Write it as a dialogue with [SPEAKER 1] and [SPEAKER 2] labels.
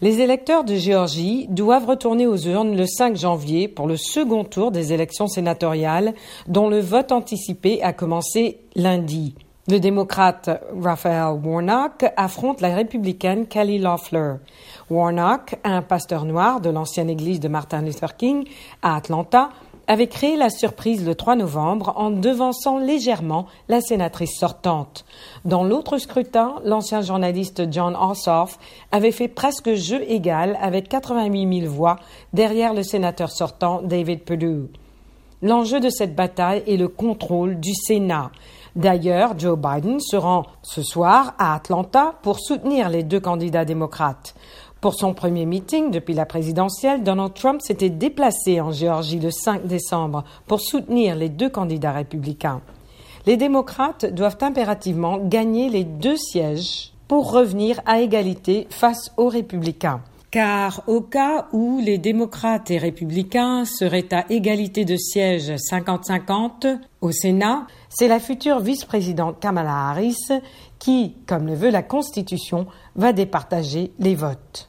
[SPEAKER 1] Les électeurs de Géorgie doivent retourner aux urnes le 5 janvier pour le second tour des élections sénatoriales dont le vote anticipé a commencé lundi. Le démocrate Raphael Warnock affronte la républicaine Kelly Loeffler. Warnock, un pasteur noir de l'ancienne église de Martin Luther King à Atlanta, avait créé la surprise le 3 novembre en devançant légèrement la sénatrice sortante. Dans l'autre scrutin, l'ancien journaliste John Ossoff avait fait presque jeu égal avec 88 000 voix derrière le sénateur sortant David Perdue. L'enjeu de cette bataille est le contrôle du Sénat. D'ailleurs, Joe Biden se rend ce soir à Atlanta pour soutenir les deux candidats démocrates. Pour son premier meeting depuis la présidentielle, Donald Trump s'était déplacé en Géorgie le 5 décembre pour soutenir les deux candidats républicains. Les démocrates doivent impérativement gagner les deux sièges pour revenir à égalité face aux républicains. Car au cas où les démocrates et républicains seraient à égalité de sièges 50-50 au Sénat, c'est la future vice-présidente Kamala Harris qui, comme le veut la Constitution, va départager les votes.